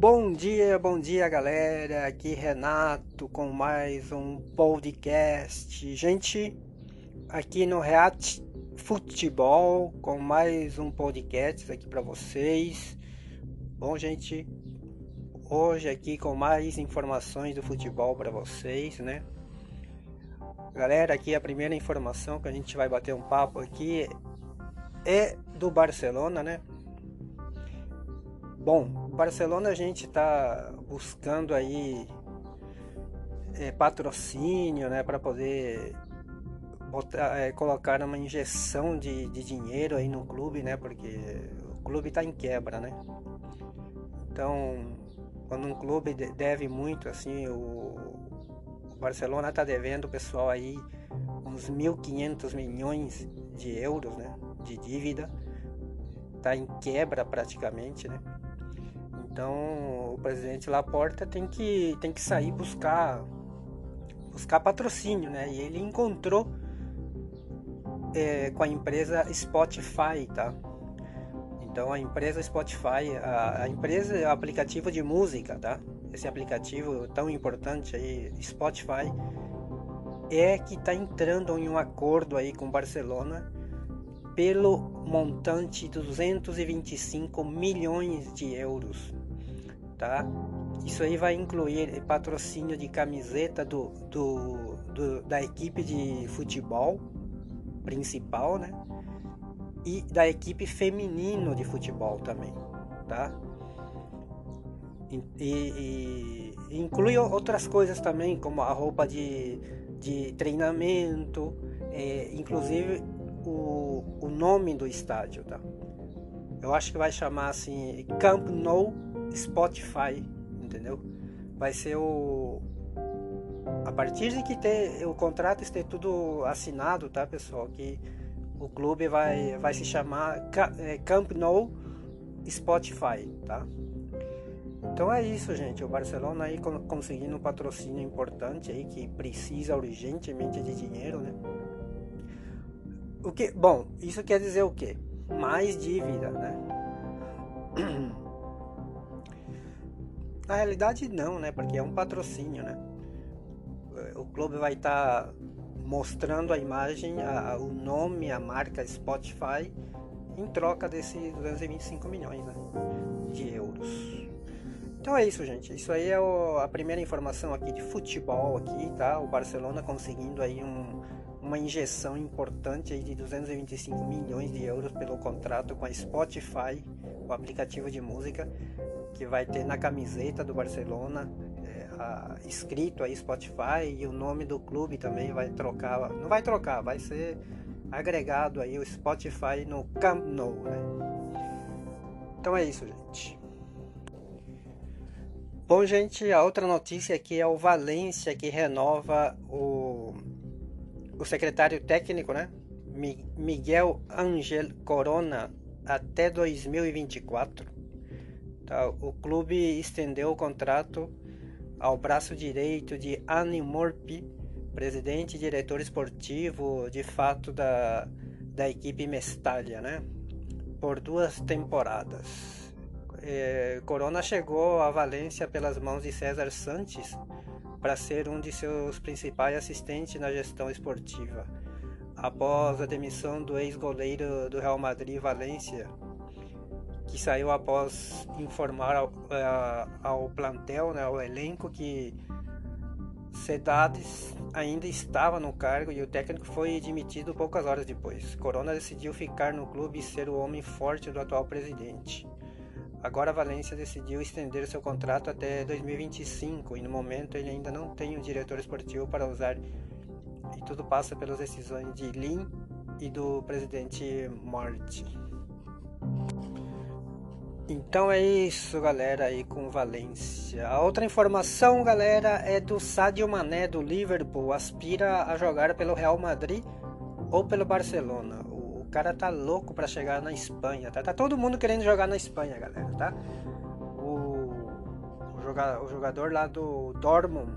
Bom dia, bom dia galera. Aqui Renato com mais um podcast. Gente, aqui no React Futebol com mais um podcast aqui para vocês. Bom, gente, hoje aqui com mais informações do futebol para vocês, né? Galera, aqui a primeira informação que a gente vai bater um papo aqui é do Barcelona, né? Bom, Barcelona a gente está buscando aí é, patrocínio, né, para poder botar, é, colocar uma injeção de, de dinheiro aí no clube, né, porque o clube está em quebra, né. Então, quando um clube deve muito, assim, o, o Barcelona está devendo o pessoal aí uns 1.500 milhões de euros, né, de dívida, está em quebra praticamente, né. Então o presidente Laporta tem que, tem que sair buscar buscar patrocínio, né? E ele encontrou é, com a empresa Spotify, tá? Então a empresa Spotify, a, a empresa é aplicativo de música, tá? Esse aplicativo tão importante aí, Spotify, é que está entrando em um acordo aí com Barcelona pelo montante de 225 milhões de euros tá? Isso aí vai incluir patrocínio de camiseta do, do, do, da equipe de futebol principal, né? E da equipe feminino de futebol também, tá? E, e, e inclui outras coisas também, como a roupa de, de treinamento, é, inclusive o, o nome do estádio, tá? Eu acho que vai chamar assim Camp Nou Spotify, entendeu? Vai ser o a partir de que ter o contrato esteja tudo assinado, tá, pessoal? Que o clube vai vai se chamar é, Camp Nou Spotify, tá? Então é isso, gente. O Barcelona aí conseguindo um patrocínio importante aí que precisa urgentemente de dinheiro, né? O que, bom, isso quer dizer o quê? Mais dívida, né? Na realidade não, né? Porque é um patrocínio, né? O clube vai estar tá mostrando a imagem, a, o nome, a marca Spotify em troca desses 225 milhões né? de euros. Então é isso, gente. Isso aí é o, a primeira informação aqui de futebol aqui, tá? O Barcelona conseguindo aí um, uma injeção importante aí de 225 milhões de euros pelo contrato com a Spotify, o aplicativo de música, que vai ter na camiseta do Barcelona é, a, escrito aí Spotify e o nome do clube também vai trocar, não vai trocar, vai ser agregado aí o Spotify no Camp Nou, né? Então é isso, gente. Bom, gente, a outra notícia aqui é o Valência que renova o, o secretário técnico, né? Miguel Angel Corona até 2024. Tá? O clube estendeu o contrato ao braço direito de Annie Morpi, presidente e diretor esportivo de fato da, da equipe Mestalia, né? por duas temporadas. É, Corona chegou a Valência pelas mãos de César Santos para ser um de seus principais assistentes na gestão esportiva. Após a demissão do ex-goleiro do Real Madrid Valência, que saiu após informar ao, uh, ao plantel, né, ao elenco, que Sedades ainda estava no cargo e o técnico foi demitido poucas horas depois. Corona decidiu ficar no clube e ser o homem forte do atual presidente. Agora Valência decidiu estender seu contrato até 2025 e no momento ele ainda não tem um diretor esportivo para usar e tudo passa pelas decisões de Lin e do presidente Marti. Então é isso, galera, aí com Valência. A outra informação, galera, é do Sadio Mané do Liverpool, aspira a jogar pelo Real Madrid ou pelo Barcelona. O, cara tá louco para chegar na Espanha, tá? Tá todo mundo querendo jogar na Espanha, galera, tá? O, o, o jogador lá do Dortmund,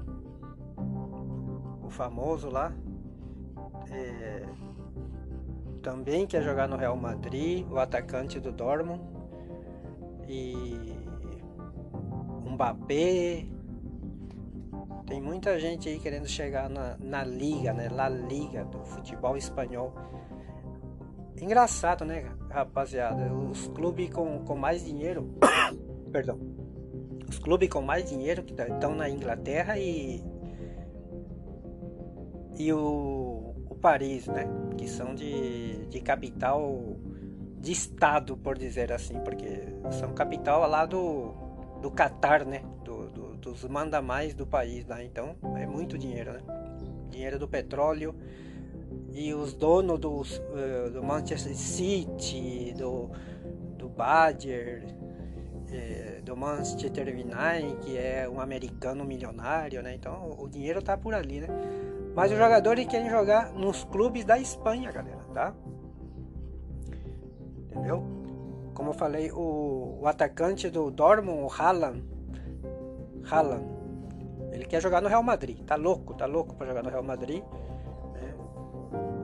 o famoso lá, é, também quer jogar no Real Madrid, o atacante do Dortmund e Mbappé. Tem muita gente aí querendo chegar na, na liga, né? La Liga do futebol espanhol. Engraçado, né, rapaziada? Os clubes com, com mais dinheiro. Perdão. Os clubes com mais dinheiro que estão na Inglaterra e. E o, o Paris, né? Que são de, de capital de estado, por dizer assim, porque são capital lá do, do Catar, né? Do, do, dos manda mais do país lá, então é muito dinheiro, né? Dinheiro do petróleo e os donos dos, uh, do Manchester City, do, do Badger, eh, do Manchester United, que é um americano milionário, né? Então o dinheiro tá por ali, né? Mas os jogadores querem jogar nos clubes da Espanha, galera, tá? Entendeu? Como eu falei, o, o atacante do Dortmund, o Haaland, Haaland, ele quer jogar no Real Madrid, tá louco, tá louco para jogar no Real Madrid. Né?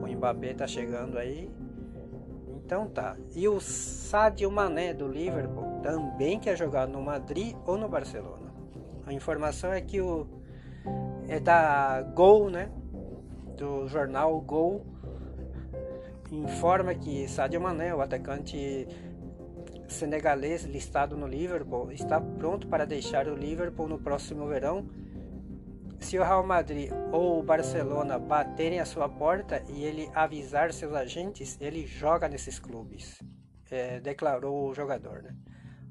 O Mbappé tá chegando aí. Então tá. E o Sadio Mané do Liverpool também quer jogar no Madrid ou no Barcelona. A informação é que o é da Gol, né? Do jornal Gol informa que Sadio Mané, o atacante senegalês listado no Liverpool, está pronto para deixar o Liverpool no próximo verão. Se o Real Madrid ou o Barcelona baterem a sua porta e ele avisar seus agentes, ele joga nesses clubes, é, declarou o jogador. Né?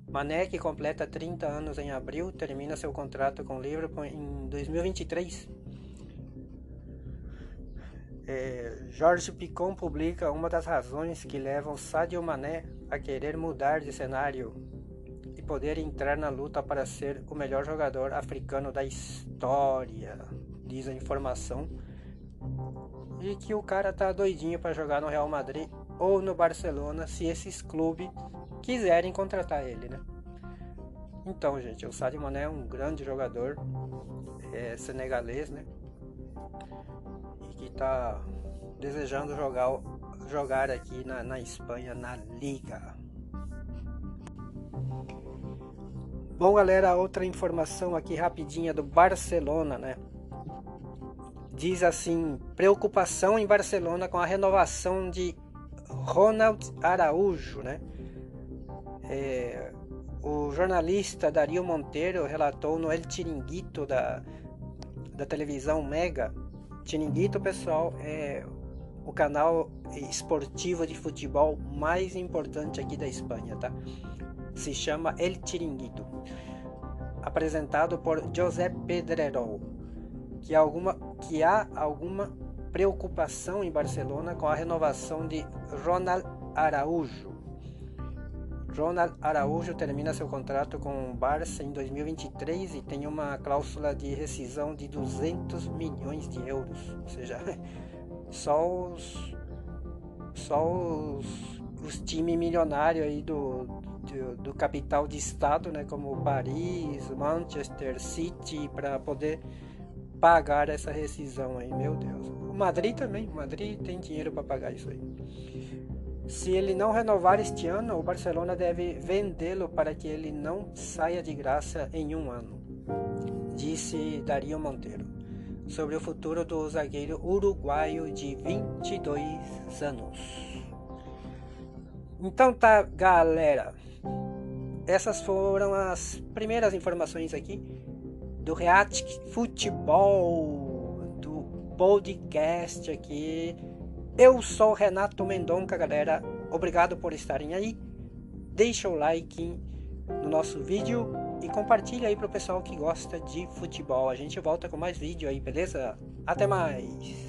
Mané, que completa 30 anos em abril, termina seu contrato com o Liverpool em 2023 é, Jorge Picon publica uma das razões que levam Sadio Mané a querer mudar de cenário e poder entrar na luta para ser o melhor jogador africano da história, diz a informação. E que o cara tá doidinho para jogar no Real Madrid ou no Barcelona se esses clubes quiserem contratar ele, né? Então, gente, o Sadio Mané é um grande jogador é, senegalês, né? Está desejando jogar, jogar aqui na, na Espanha, na Liga. Bom, galera, outra informação aqui rapidinha do Barcelona, né? Diz assim: preocupação em Barcelona com a renovação de Ronald Araújo, né? É, o jornalista Dario Monteiro relatou no El Chiringuito da, da televisão Mega Chiringuito, pessoal, é o canal esportivo de futebol mais importante aqui da Espanha, tá? Se chama El Chiringuito, apresentado por José Pedrerol, que, alguma, que há alguma preocupação em Barcelona com a renovação de Ronald Araújo. Ronald Araújo termina seu contrato com o Barça em 2023 e tem uma cláusula de rescisão de 200 milhões de euros. Ou seja, só os, só os, os times milionários aí do, do, do, capital de estado, né, como Paris, Manchester City, para poder pagar essa rescisão aí. Meu Deus. O Madrid também. O Madrid tem dinheiro para pagar isso aí. Se ele não renovar este ano, o Barcelona deve vendê-lo para que ele não saia de graça em um ano, disse Dario Monteiro, sobre o futuro do zagueiro uruguaio de 22 anos. Então tá, galera. Essas foram as primeiras informações aqui do React Futebol, do podcast aqui eu sou Renato Mendonca, galera. Obrigado por estarem aí. Deixa o like no nosso vídeo e compartilha aí pro pessoal que gosta de futebol. A gente volta com mais vídeo aí, beleza? Até mais!